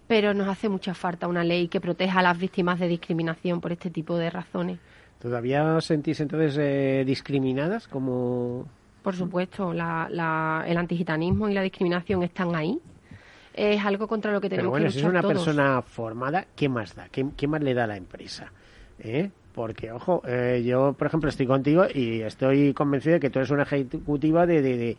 pero nos hace mucha falta una ley que proteja a las víctimas de discriminación por este tipo de razones. ¿Todavía os sentís entonces eh, discriminadas como Por supuesto, la, la- el antigitanismo y la discriminación están ahí. Es algo contra lo que Pero tenemos bueno, que si es luchar una todos. persona formada, ¿qué más da? ¿Qué, qué más le da a la empresa? ¿Eh? Porque, ojo, eh, yo, por ejemplo, estoy contigo y estoy convencido de que tú eres una ejecutiva de, de, de-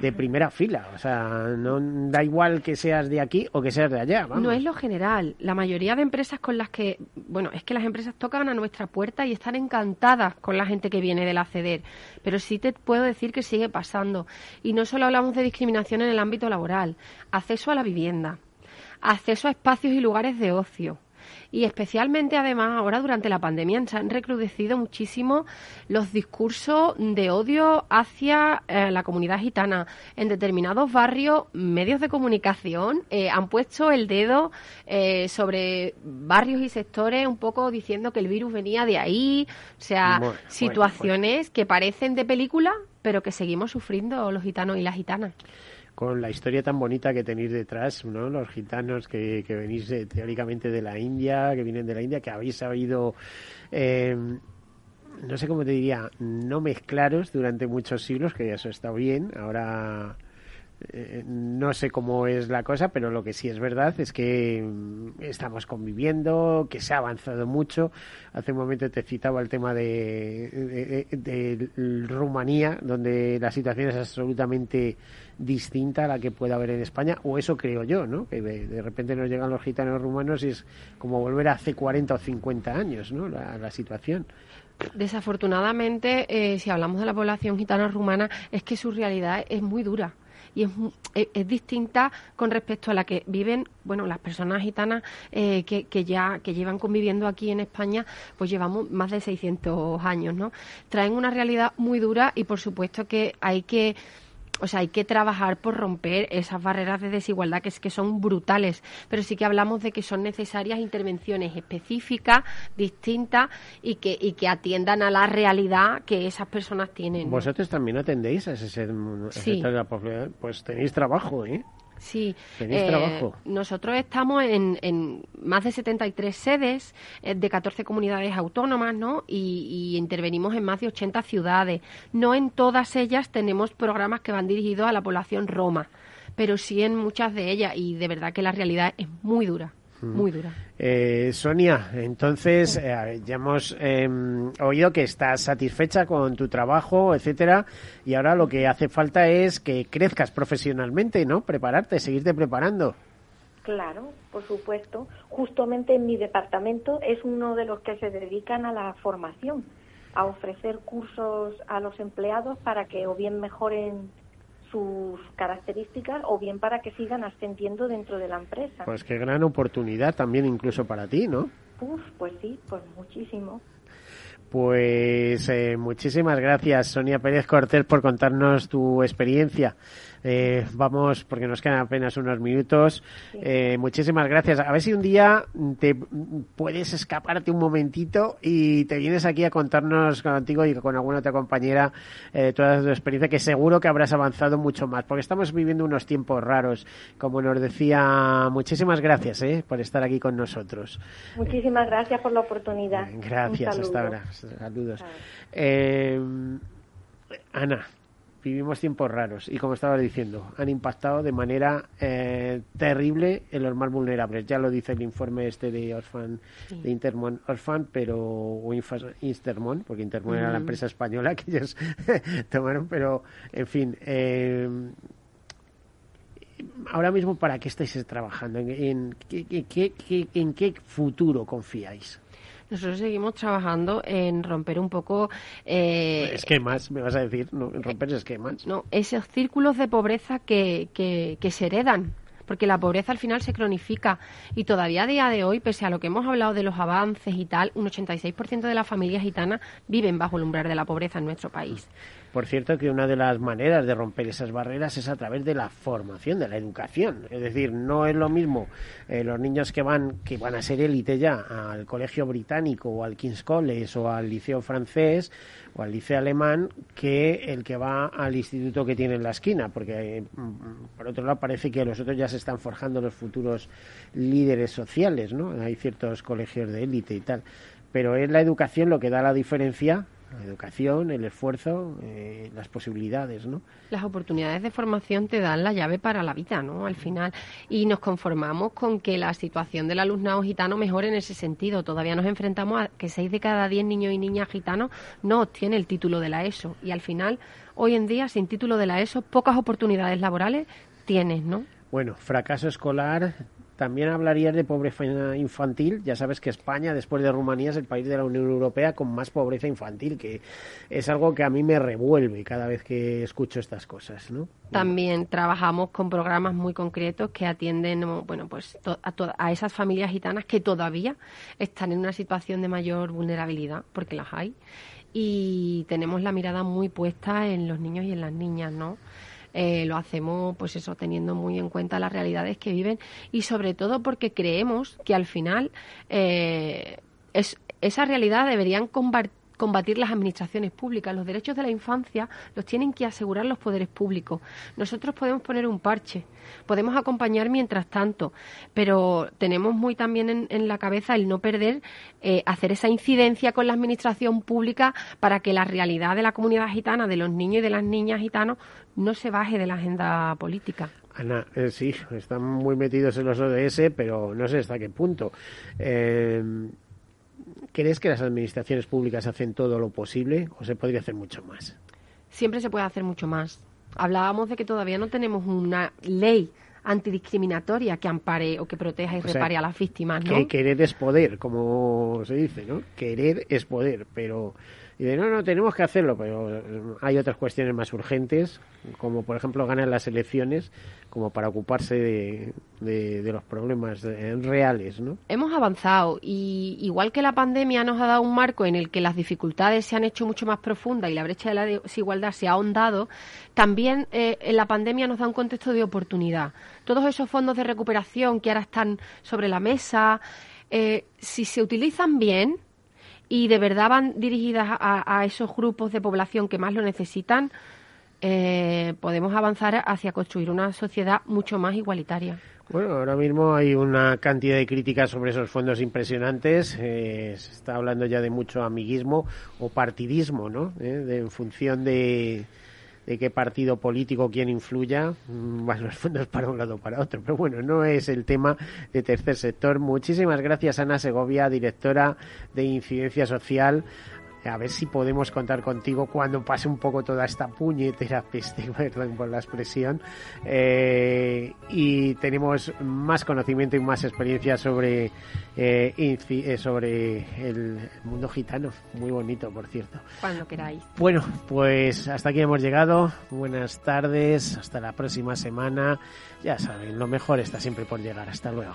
de primera fila. O sea, no da igual que seas de aquí o que seas de allá. Vamos. No es lo general. La mayoría de empresas con las que, bueno, es que las empresas tocan a nuestra puerta y están encantadas con la gente que viene del acceder. Pero sí te puedo decir que sigue pasando. Y no solo hablamos de discriminación en el ámbito laboral, acceso a la vivienda, acceso a espacios y lugares de ocio. Y especialmente, además, ahora durante la pandemia se han recrudecido muchísimo los discursos de odio hacia eh, la comunidad gitana. En determinados barrios, medios de comunicación eh, han puesto el dedo eh, sobre barrios y sectores, un poco diciendo que el virus venía de ahí. O sea, Bueno, bueno, situaciones que parecen de película, pero que seguimos sufriendo los gitanos y las gitanas. Con la historia tan bonita que tenéis detrás, ¿no? Los gitanos que, que venís eh, teóricamente de la India, que vienen de la India, que habéis sabido, eh, no sé cómo te diría, no mezclaros durante muchos siglos, que eso está bien. Ahora eh, no sé cómo es la cosa, pero lo que sí es verdad es que mm, estamos conviviendo, que se ha avanzado mucho. Hace un momento te citaba el tema de, de- Rumanía, donde la situación es absolutamente distinta a la que puede haber en España, o eso creo yo, ¿no? Que de, de repente nos llegan los gitanos rumanos y es como volver a hace 40 o 50 años, ¿no? La, la situación. Desafortunadamente, eh, si hablamos de la población gitana rumana, es que su realidad es muy dura y es, es, es distinta con respecto a la que viven, bueno, las personas gitanas eh, que, que ya que llevan conviviendo aquí en España, pues llevamos más de 600 años, ¿no? Traen una realidad muy dura y por supuesto que hay que o sea, hay que trabajar por romper esas barreras de desigualdad que es que son brutales, pero sí que hablamos de que son necesarias intervenciones específicas, distintas y que y que atiendan a la realidad que esas personas tienen. ¿no? Vosotros también atendéis a ese, Sí. sector de la población. Pues tenéis trabajo, ¿eh? Sí, Tenéis eh, trabajo. nosotros estamos en, en más de 73 sedes eh, de 14 comunidades autónomas, ¿no? Y, y intervenimos en más de 80 ciudades. No en todas ellas tenemos programas que van dirigidos a la población roma, pero sí en muchas de ellas y de verdad que la realidad es muy dura, muy dura. Eh, Sonia, entonces eh, ya hemos eh, oído que estás satisfecha con tu trabajo, etcétera, y ahora lo que hace falta es que crezcas profesionalmente, ¿no? Prepararte, seguirte preparando. Claro, por supuesto. Justamente en mi departamento es uno de los que se dedican a la formación, a ofrecer cursos a los empleados para que o bien mejoren sus características o bien para que sigan ascendiendo dentro de la empresa. Pues qué gran oportunidad también incluso para ti, ¿no? Uf, pues sí, pues muchísimo. Pues eh, muchísimas gracias, Sonia Pérez Cortés, por contarnos tu experiencia. Eh, vamos, porque nos quedan apenas unos minutos. Eh, muchísimas gracias. A ver si un día te puedes escaparte un momentito y te vienes aquí a contarnos contigo y con alguna otra compañera eh, toda tu experiencia, que seguro que habrás avanzado mucho más, porque estamos viviendo unos tiempos raros. Como nos decía, muchísimas gracias eh, por estar aquí con nosotros. Muchísimas gracias por la oportunidad. Gracias, hasta ahora. Saludos. Ana, vivimos tiempos raros y como estaba diciendo, han impactado de manera eh, terrible en los más vulnerables. Ya lo dice el informe este de Orphan, de Intermon Orphan, pero o Intermon, porque Intermon era la empresa española que ellos [LAUGHS] tomaron, pero en fin. eh, ahora mismo, ¿para qué estáis trabajando? ¿En, en qué- qué- qué- qué- en qué futuro confiáis? Nosotros seguimos trabajando en romper un poco... Eh, esquemas, me vas a decir, no, en romper esquemas. No, esos círculos de pobreza que, que, que se heredan porque la pobreza al final se cronifica y todavía a día de hoy, pese a lo que hemos hablado de los avances y tal, un 86% de las familias gitanas viven bajo el umbral de la pobreza en nuestro país. Por cierto, que una de las maneras de romper esas barreras es a través de la formación, de la educación. Es decir, no es lo mismo eh, los niños que van, que van a ser élite ya al colegio británico o al King's College o al liceo francés o al liceo alemán que el que va al instituto que tiene en la esquina, porque mm, por otro lado parece que los otros ya se están forjando los futuros líderes sociales, ¿no? Hay ciertos colegios de élite y tal. Pero es la educación lo que da la diferencia la educación, el esfuerzo, eh, las posibilidades, ¿no? Las oportunidades de formación te dan la llave para la vida, ¿no? Al final. Y nos conformamos con que la situación del alumnado gitano mejore en ese sentido. Todavía nos enfrentamos a que seis de cada diez niños y niñas gitanos no obtienen el título de la ESO. Y al final, hoy en día, sin título de la ESO, pocas oportunidades laborales tienes, ¿no? Bueno, fracaso escolar también hablarías de pobreza infantil. Ya sabes que España, después de Rumanía, es el país de la Unión Europea con más pobreza infantil, que es algo que a mí me revuelve cada vez que escucho estas cosas, ¿no? También trabajamos con programas muy concretos que atienden, bueno, pues a, a esas familias gitanas que todavía están en una situación de mayor vulnerabilidad, porque las hay, y tenemos la mirada muy puesta en los niños y en las niñas, ¿no? Eh, lo hacemos pues eso teniendo muy en cuenta las realidades que viven y sobre todo porque creemos que al final eh, es, esa realidad deberían compartir combatir las administraciones públicas. Los derechos de la infancia los tienen que asegurar los poderes públicos. Nosotros podemos poner un parche, podemos acompañar mientras tanto, pero tenemos muy también en, la cabeza el no perder, eh, hacer esa incidencia con la administración pública para que la realidad de la comunidad gitana, de los niños y de las niñas gitanos, no se baje de la agenda política. Ana, eh, sí, están muy metidos en los ODS, pero no sé hasta qué punto. Eh, ¿Crees que las administraciones públicas hacen todo lo posible o se podría hacer mucho más? Siempre se puede hacer mucho más. Hablábamos de que todavía no tenemos una ley antidiscriminatoria que ampare o que proteja y repare a las víctimas, ¿no? Que querer es poder, como se dice, ¿no? Querer es poder, pero y de no, no, tenemos que hacerlo, pero hay otras cuestiones más urgentes, como por ejemplo ganar las elecciones, como para ocuparse de, de, los problemas reales, ¿no? Hemos avanzado y igual que la pandemia nos ha dado un marco en el que las dificultades se han hecho mucho más profundas y la brecha de la desigualdad se ha ahondado, también eh, en la pandemia nos da un contexto de oportunidad. Todos esos fondos de recuperación que ahora están sobre la mesa, eh, si se utilizan bien, y de verdad van dirigidas a, esos grupos de población que más lo necesitan, eh, podemos avanzar hacia construir una sociedad mucho más igualitaria. Bueno, ahora mismo hay una cantidad de críticas sobre esos fondos impresionantes. Eh, se está hablando ya de mucho amiguismo o partidismo, ¿no? Eh, en función de, de qué partido político quien influya, mm, [LAUGHS] van los fondos para un lado o para otro. Pero bueno, no es el tema de tercer sector. Muchísimas gracias, Ana Segovia, directora de Incidencia Social a ver si podemos contar contigo cuando pase un poco toda esta puñetera peste, [LAUGHS] perdón por la expresión, eh, y tenemos más conocimiento y más experiencia sobre, eh, eh, sobre el mundo gitano. Muy bonito, por cierto. Cuando queráis. Bueno, pues hasta aquí hemos llegado. Buenas tardes, hasta la próxima semana. Ya saben, lo mejor está siempre por llegar. Hasta luego.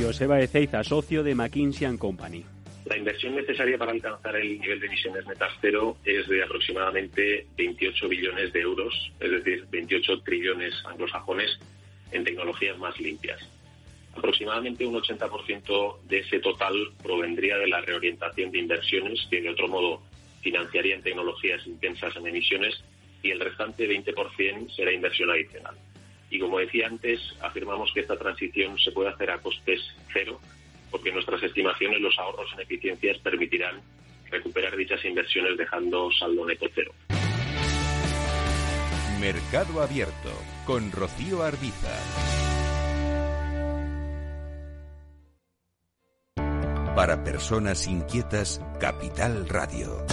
Joseba Ezeiza, socio de McKinsey Company. La inversión necesaria para alcanzar el nivel de emisiones netas cero es de aproximadamente 28 billones de euros, es decir, 28 trillones anglosajones en tecnologías más limpias. Aproximadamente un 80% de ese total provendría de la reorientación de inversiones que de otro modo financiarían tecnologías intensas en emisiones y el restante 20% será inversión adicional. Y como decía antes, afirmamos que esta transición se puede hacer a costes cero, porque nuestras estimaciones los ahorros en eficiencias permitirán recuperar dichas inversiones dejando saldo neto cero. Mercado Abierto con Rocío Arbiza. Para personas inquietas, Capital Radio.